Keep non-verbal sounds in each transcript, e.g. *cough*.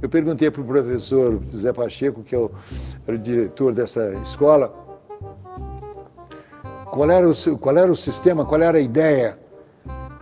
Eu perguntei para o professor José Pacheco, que é o, era o diretor dessa escola, qual era, o, qual era o sistema, qual era a ideia.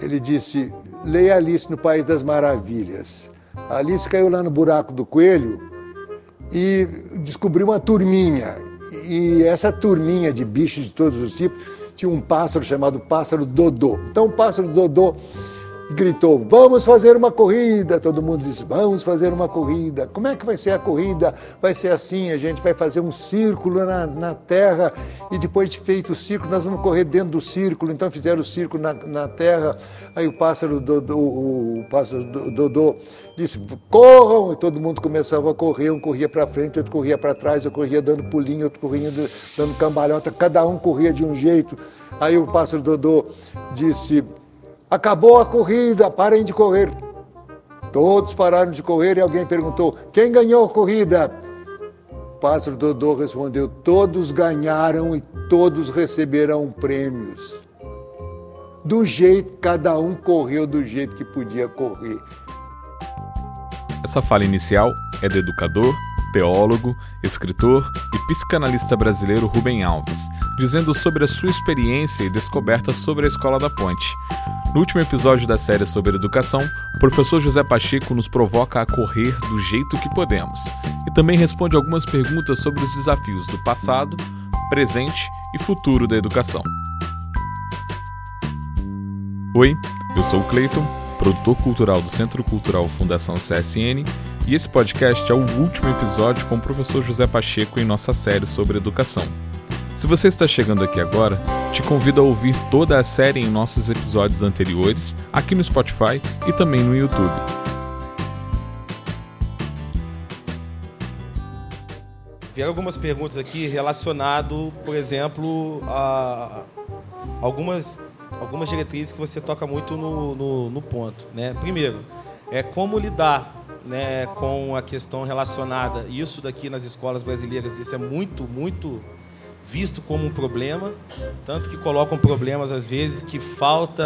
Ele disse: leia Alice no País das Maravilhas. A Alice caiu lá no buraco do coelho e descobriu uma turminha. E essa turminha de bichos de todos os tipos tinha um pássaro chamado pássaro Dodô. Então o pássaro Dodô gritou: Vamos fazer uma corrida. Todo mundo disse: Vamos fazer uma corrida. Como é que vai ser a corrida? Vai ser assim: a gente vai fazer um círculo na, na terra e depois de feito o círculo, nós vamos correr dentro do círculo. Então fizeram o círculo na, na terra. Aí o pássaro Dodô, o pássaro Dodô disse: Corram! E todo mundo começava a correr. Um corria para frente, outro corria para trás, outro corria dando pulinho, outro corria dando cambalhota. Cada um corria de um jeito. Aí o pássaro Dodô disse: Acabou a corrida, parem de correr. Todos pararam de correr e alguém perguntou: Quem ganhou a corrida? O pássaro Dodô respondeu: Todos ganharam e todos receberão prêmios. Do jeito, cada um correu do jeito que podia correr. Essa fala inicial é do educador, teólogo, escritor e psicanalista brasileiro Rubem Alves, dizendo sobre a sua experiência e descoberta sobre a Escola da Ponte. No último episódio da série sobre educação, o professor José Pacheco nos provoca a correr do jeito que podemos e também responde algumas perguntas sobre os desafios do passado, presente e futuro da educação. Oi, eu sou o Cleiton, produtor cultural do Centro Cultural Fundação CSN, e esse podcast é o último episódio com o professor José Pacheco em nossa série sobre educação. Se você está chegando aqui agora, te convido a ouvir toda a série em nossos episódios anteriores, aqui no Spotify e também no YouTube. Vieram algumas perguntas aqui relacionado, por exemplo, a algumas, algumas diretrizes que você toca muito no, no, no ponto. Né? Primeiro, é como lidar né, com a questão relacionada, isso daqui nas escolas brasileiras, isso é muito, muito visto como um problema, tanto que colocam problemas às vezes que falta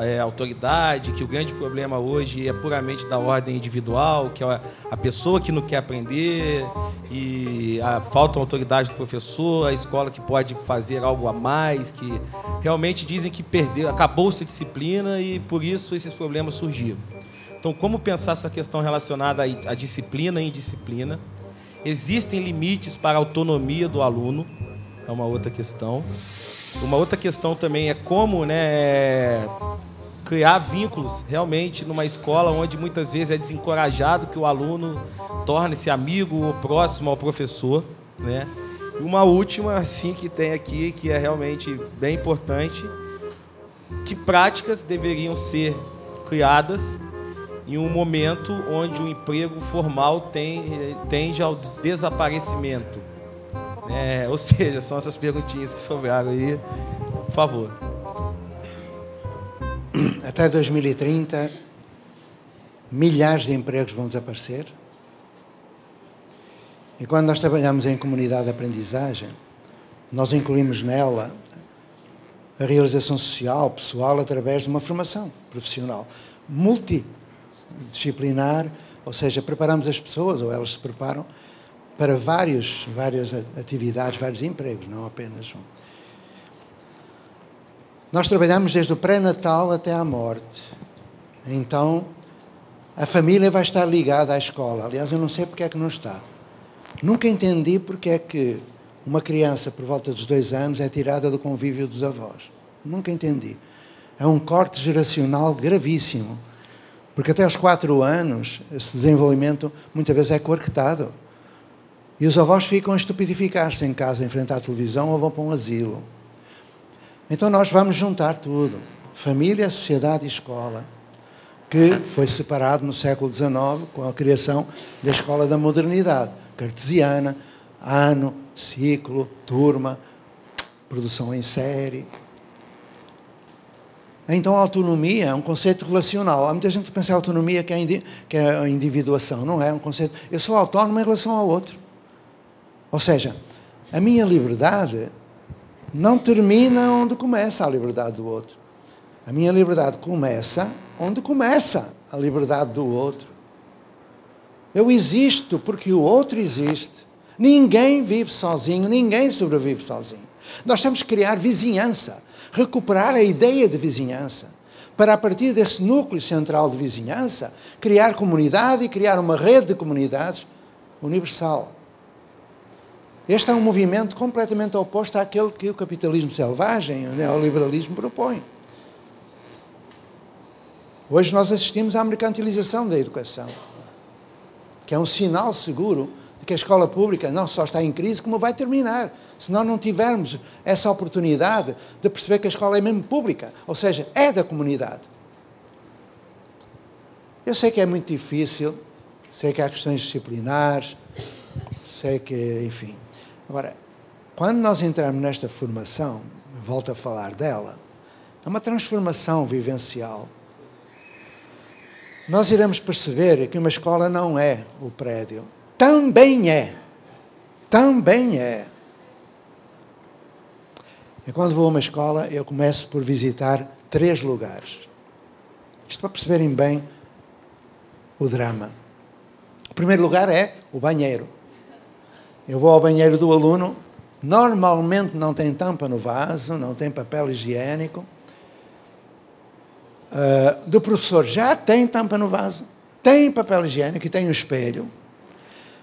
é, autoridade, que o grande problema hoje é puramente da ordem individual, que é a pessoa que não quer aprender e a falta autoridade do professor, a escola que pode fazer algo a mais, que realmente dizem que perdeu, acabou-se a disciplina e por isso esses problemas surgiram. Então, como pensar essa questão relacionada à disciplina e indisciplina? Existem limites para a autonomia do aluno é uma outra questão. Uma outra questão também é como né, criar vínculos realmente numa escola onde muitas vezes é desencorajado que o aluno torne-se amigo ou próximo ao professor. Né? E uma última, assim, que tem aqui, que é realmente bem importante, que práticas deveriam ser criadas em um momento onde o emprego formal tem, tende ao desaparecimento. É, ou seja, são essas perguntinhas que sobraram aí. Por favor. Até 2030, milhares de empregos vão desaparecer. E quando nós trabalhamos em comunidade de aprendizagem, nós incluímos nela a realização social, pessoal, através de uma formação profissional multidisciplinar, ou seja, preparamos as pessoas, ou elas se preparam, para vários, várias atividades, vários empregos, não apenas um. Nós trabalhamos desde o pré-natal até à morte. Então, a família vai estar ligada à escola. Aliás, eu não sei porque é que não está. Nunca entendi porque é que uma criança por volta dos dois anos é tirada do convívio dos avós. Nunca entendi. É um corte geracional gravíssimo. Porque até aos quatro anos, esse desenvolvimento muitas vezes é coartado. E os avós ficam a estupidificar-se em casa, em frente à televisão ou vão para um asilo. Então nós vamos juntar tudo: família, sociedade e escola, que foi separado no século XIX com a criação da Escola da Modernidade, cartesiana, ano, ciclo, turma, produção em série. Então a autonomia é um conceito relacional. Há muita gente que pensa em autonomia que é, que é a individuação. Não é, é um conceito. Eu sou autónomo em relação ao outro. Ou seja, a minha liberdade não termina onde começa a liberdade do outro. A minha liberdade começa onde começa a liberdade do outro. Eu existo porque o outro existe. Ninguém vive sozinho, ninguém sobrevive sozinho. Nós temos que criar vizinhança, recuperar a ideia de vizinhança, para a partir desse núcleo central de vizinhança, criar comunidade e criar uma rede de comunidades universal. Este é um movimento completamente oposto àquele que o capitalismo selvagem, o neoliberalismo propõe. Hoje nós assistimos à mercantilização da educação, que é um sinal seguro que a escola pública não só está em crise, como vai terminar. Se nós não tivermos essa oportunidade de perceber que a escola é mesmo pública, ou seja, é da comunidade. Eu sei que é muito difícil, sei que há questões disciplinares, sei que, enfim. Agora, quando nós entramos nesta formação, volto a falar dela, é uma transformação vivencial. Nós iremos perceber que uma escola não é o prédio. Também é. Também é. E quando vou a uma escola, eu começo por visitar três lugares. Isto para perceberem bem o drama. O primeiro lugar é o banheiro. Eu vou ao banheiro do aluno, normalmente não tem tampa no vaso, não tem papel higiênico. Uh, do professor já tem tampa no vaso, tem papel higiênico e tem um espelho.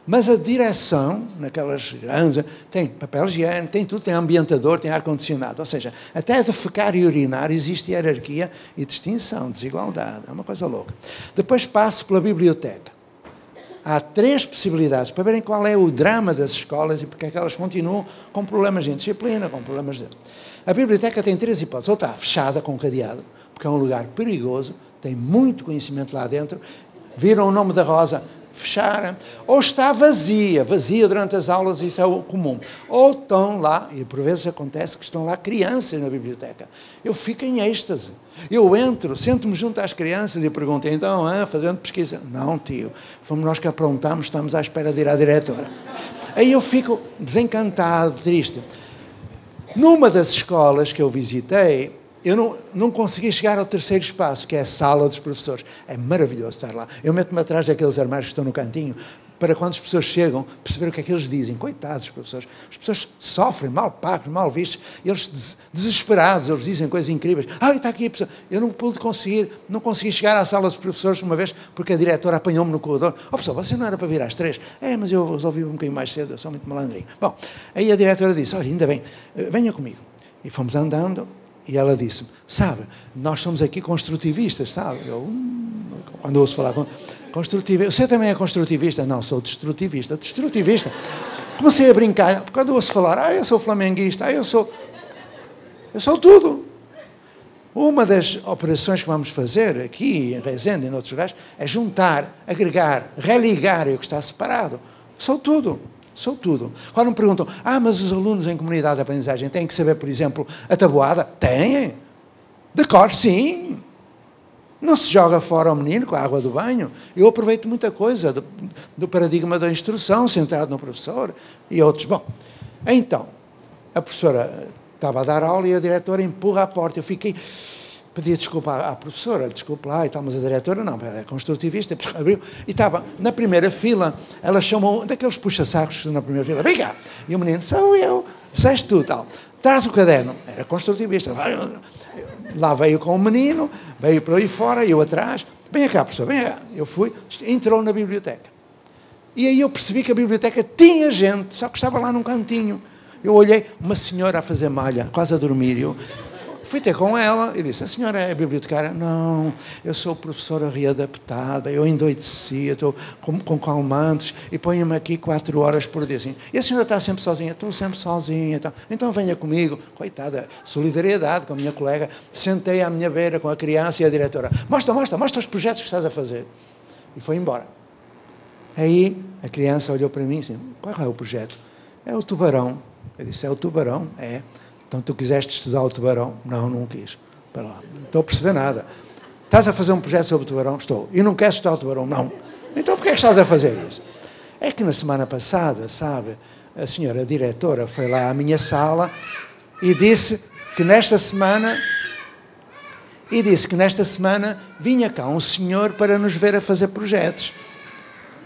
Mas a direção, naquelas grandes, tem papel higiênico, tem tudo, tem ambientador, tem ar-condicionado. Ou seja, até de ficar e urinar existe hierarquia e distinção, desigualdade. É uma coisa louca. Depois passo pela biblioteca há três possibilidades para verem qual é o drama das escolas e porque é que elas continuam com problemas de disciplina, com problemas de... A biblioteca tem três hipóteses. Ou está fechada com cadeado, porque é um lugar perigoso, tem muito conhecimento lá dentro. Viram o nome da Rosa? Fecharam, ou está vazia, vazia durante as aulas, isso é o comum. Ou estão lá, e por vezes acontece que estão lá crianças na biblioteca. Eu fico em êxtase. Eu entro, sento-me junto às crianças e pergunto, então, ah, fazendo pesquisa? Não, tio, fomos nós que aprontamos, estamos à espera de ir à diretora. Aí eu fico desencantado, triste. Numa das escolas que eu visitei, eu não, não consegui chegar ao terceiro espaço, que é a sala dos professores. É maravilhoso estar lá. Eu meto-me atrás daqueles armários que estão no cantinho, para quando as pessoas chegam, perceber o que é que eles dizem. Coitados, professores. As pessoas sofrem, mal pagos, mal vistos, eles desesperados, eles dizem coisas incríveis. Ah, está aqui a pessoa. Eu não pude conseguir, não consegui chegar à sala dos professores uma vez, porque a diretora apanhou-me no corredor. Oh, pessoal, você não era para vir às três? É, mas eu resolvi um bocadinho mais cedo, eu sou muito malandrinho. Bom, aí a diretora disse, olha, ainda bem, eh, venha comigo. E fomos andando, e ela disse sabe, nós somos aqui construtivistas, sabe? Eu, hum, quando ouço falar construtivista, você também é construtivista? Não, sou destrutivista. Destrutivista. Comecei a brincar, quando ouço falar, ah, eu sou flamenguista, ah, eu sou. Eu sou tudo. Uma das operações que vamos fazer aqui em Rezende e em outros lugares é juntar, agregar, religar o que está separado. Sou tudo. Sou tudo. Quando me perguntam, ah, mas os alunos em comunidade de aprendizagem têm que saber, por exemplo, a tabuada? Têm. De cor, sim. Não se joga fora o menino com a água do banho. Eu aproveito muita coisa do, do paradigma da instrução, centrado no professor e outros. Bom, então, a professora estava a dar aula e a diretora empurra a porta. Eu fiquei pedia desculpa à, professora, desculpa lá e tal, mas a diretora não, é construtivista, abriu, e estava na primeira fila, ela chamou daqueles puxa-sacos na primeira fila, vem cá, e o menino, sou eu, és tu, tal, traz o caderno, era construtivista, lá veio com o menino, veio para aí fora, eu atrás, vem cá, professor, vem cá, eu fui, entrou na biblioteca, e aí eu percebi que a biblioteca tinha gente, só que estava lá num cantinho, eu olhei, uma senhora a fazer malha, quase a dormir, eu Fui ter com ela e disse: A senhora é bibliotecária? Não, eu sou professora readaptada, eu endoideci, estou com, com calmantes e ponho-me aqui quatro horas por dia. Assim. E a senhora está sempre sozinha? Estou sempre sozinha. Então, então venha comigo. Coitada, solidariedade com a minha colega. Sentei à minha beira com a criança e a diretora: Mostra, mostra, mostra os projetos que estás a fazer. E foi embora. Aí a criança olhou para mim e disse: Qual é o projeto? É o tubarão. Eu disse: É o tubarão? É. Então tu quiseste estudar o tubarão? Não, não quis. Para lá. Não estou a perceber nada. Estás a fazer um projeto sobre o tubarão? Estou. E não queres estudar o tubarão? Não. Então porquê é estás a fazer isso? É que na semana passada, sabe, a senhora diretora foi lá à minha sala e disse que nesta semana e disse que nesta semana vinha cá um senhor para nos ver a fazer projetos.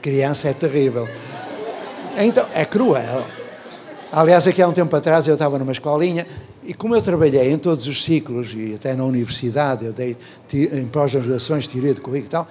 Criança é terrível. Então, é cruel. Aliás, aqui há um tempo atrás eu estava numa escolinha e como eu trabalhei em todos os ciclos e até na universidade, eu dei em pós-graduações, tirei de currículo e tal,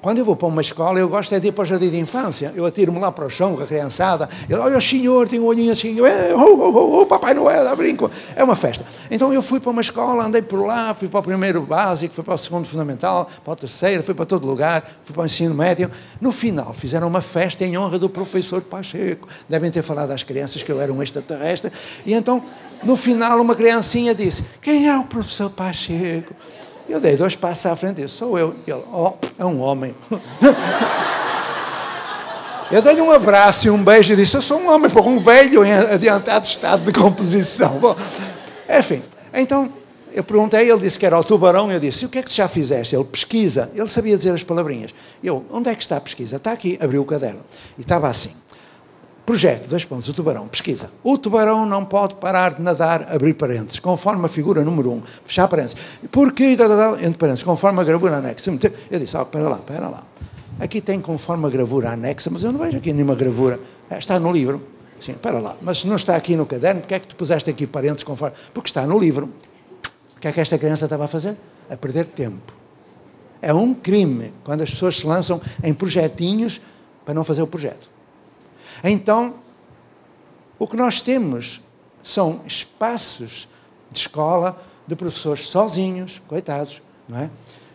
quando eu vou para uma escola, eu gosto é de ir para o jardim de infância. Eu atiro-me lá para o chão com a criançada. Eu, olha, o senhor tem um olhinho assim. É, oh, oh, oh, oh, Papai Noel, brinco. É uma festa. Então eu fui para uma escola, andei por lá, fui para o primeiro básico, fui para o segundo fundamental, para o terceiro, fui para todo lugar, fui para o ensino médio. No final, fizeram uma festa em honra do professor Pacheco. Devem ter falado às crianças que eu era um extraterrestre. E então, no final, uma criancinha disse: Quem é o professor Pacheco? Eu dei dois passos à frente e disse, sou eu. E ele, oh, é um homem. *laughs* Eu dei-lhe um abraço e um beijo e disse, eu sou um homem, um velho em adiantado estado de composição. Bom, enfim, então eu perguntei, ele disse que era o tubarão, eu disse, o que é que tu já fizeste? Ele, pesquisa. Ele sabia dizer as palavrinhas. Eu, onde é que está a pesquisa? Está aqui, abriu o caderno. E estava assim. Projeto, dois pontos, o tubarão, pesquisa. O tubarão não pode parar de nadar, abrir parênteses, conforme a figura número um, fechar parênteses. Porquê, entre parênteses, conforme a gravura anexa. Eu disse, oh, para lá, para lá. Aqui tem conforme a gravura anexa, mas eu não vejo aqui nenhuma gravura. É, está no livro. Sim, para lá. Mas se não está aqui no caderno, porquê é que tu puseste aqui parênteses conforme... Porque está no livro. O que é que esta criança estava a fazer? A perder tempo. É um crime quando as pessoas se lançam em projetinhos para não fazer o projeto. Então, o que nós temos são espaços de escola de professores sozinhos, coitados, não é?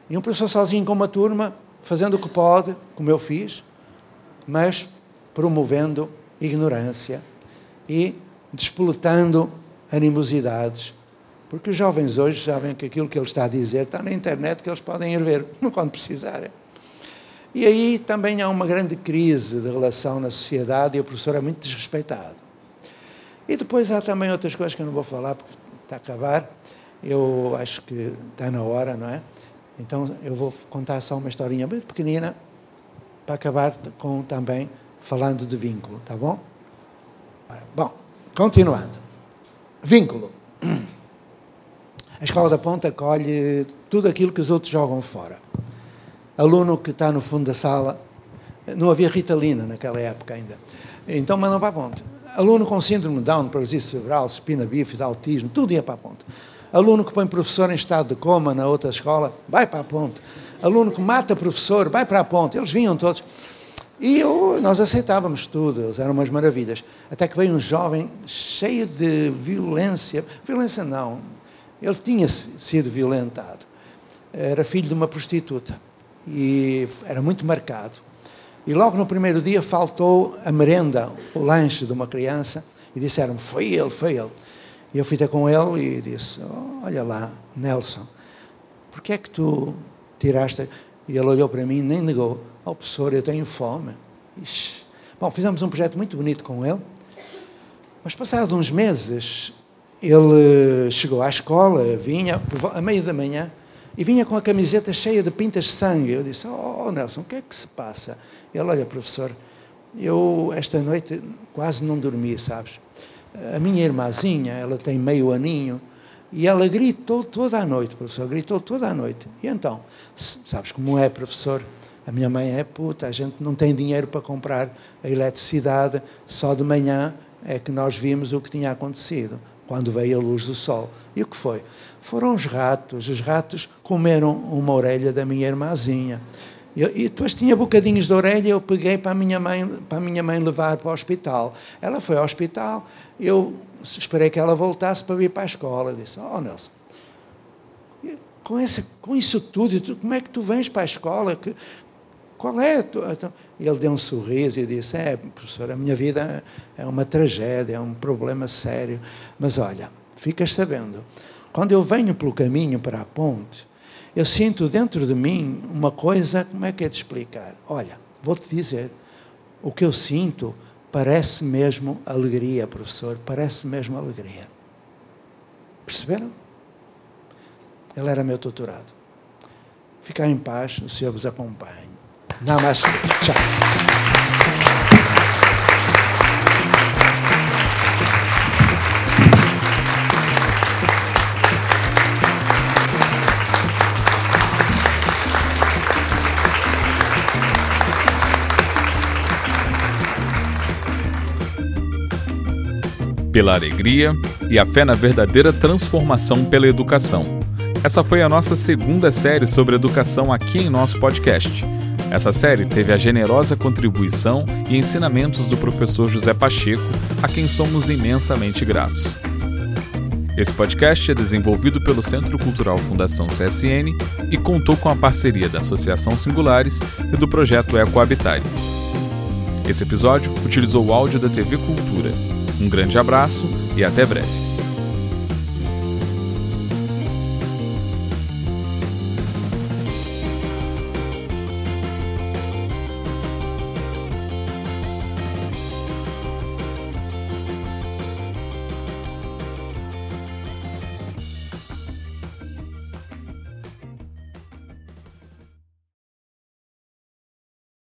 E um professor sozinho com uma turma, fazendo o que pode, como eu fiz, mas promovendo ignorância e despoletando animosidades. Porque os jovens hoje sabem que aquilo que ele está a dizer está na internet, que eles podem ir ver *laughs* quando precisarem. E aí também há uma grande crise de relação na sociedade e o professor é muito desrespeitado. E depois há também outras coisas que eu não vou falar porque está a acabar. Eu acho que está na hora, não é? Então eu vou contar só uma historinha bem pequenina para acabar com também falando de vínculo, tá bom? Bom, continuando. Vínculo. A escola da ponta acolhe tudo aquilo que os outros jogam fora aluno que está no fundo da sala, não havia ritalina naquela época ainda, então mandam para a ponte. Aluno com síndrome de Down, paralisia cerebral, espina bífida, autismo, tudo ia para a ponte. Aluno que põe professor em estado de coma na outra escola, vai para a ponte. Aluno que mata professor, vai para a ponte. Eles vinham todos. E eu, nós aceitávamos tudo, eram umas maravilhas. Até que veio um jovem cheio de violência. Violência não, ele tinha sido violentado. Era filho de uma prostituta e era muito marcado. E logo no primeiro dia faltou a merenda, o lanche de uma criança, e disseram foi ele, foi ele. E eu fui ter com ele e disse, olha lá, Nelson, por que é que tu tiraste... E ele olhou para mim nem negou, oh professor, eu tenho fome. Ixi. Bom, fizemos um projeto muito bonito com ele, mas passados uns meses, ele chegou à escola, vinha, a meio da manhã, e vinha com a camiseta cheia de pintas de sangue. Eu disse: Oh, Nelson, o que é que se passa? Ele, olha, professor, eu esta noite quase não dormi, sabes? A minha irmãzinha, ela tem meio aninho, e ela gritou toda a noite, professor, gritou toda a noite. E então, sabes como é, professor? A minha mãe é puta, a gente não tem dinheiro para comprar a eletricidade, só de manhã é que nós vimos o que tinha acontecido, quando veio a luz do sol. E o que foi? foram os ratos. Os ratos comeram uma orelha da minha irmãzinha. E, depois tinha bocadinhos de orelha, eu peguei para a minha mãe, para minha mãe levar para o hospital. Ela foi ao hospital, eu esperei que ela voltasse para vir para a escola. Eu disse: Oh, Nelson, com, esse, com isso tudo, tu, como é que tu vens para a escola? Que, qual é a tua. Então, ele deu um sorriso e disse: É, professor, a minha vida é uma tragédia, é um problema sério. Mas olha, ficas sabendo, quando eu venho pelo caminho para a ponte, eu sinto dentro de mim uma coisa, como é que é de explicar? Olha, vou-te dizer, o que eu sinto parece mesmo alegria, professor, parece mesmo alegria. Perceberam? Ele era meu tutorado. Ficar em paz, o Senhor vos acompanhe. Namastê. Tchau. Pela alegria e a fé na verdadeira transformação pela educação. Essa foi a nossa segunda série sobre educação aqui em nosso podcast. Essa série teve a generosa contribuição e ensinamentos do professor José Pacheco, a quem somos imensamente gratos. Esse podcast é desenvolvido pelo Centro Cultural Fundação CSN e contou com a parceria da Associação Singulares e do projeto Ecohabitat. Esse episódio utilizou o áudio da TV Cultura. Um grande abraço e até breve.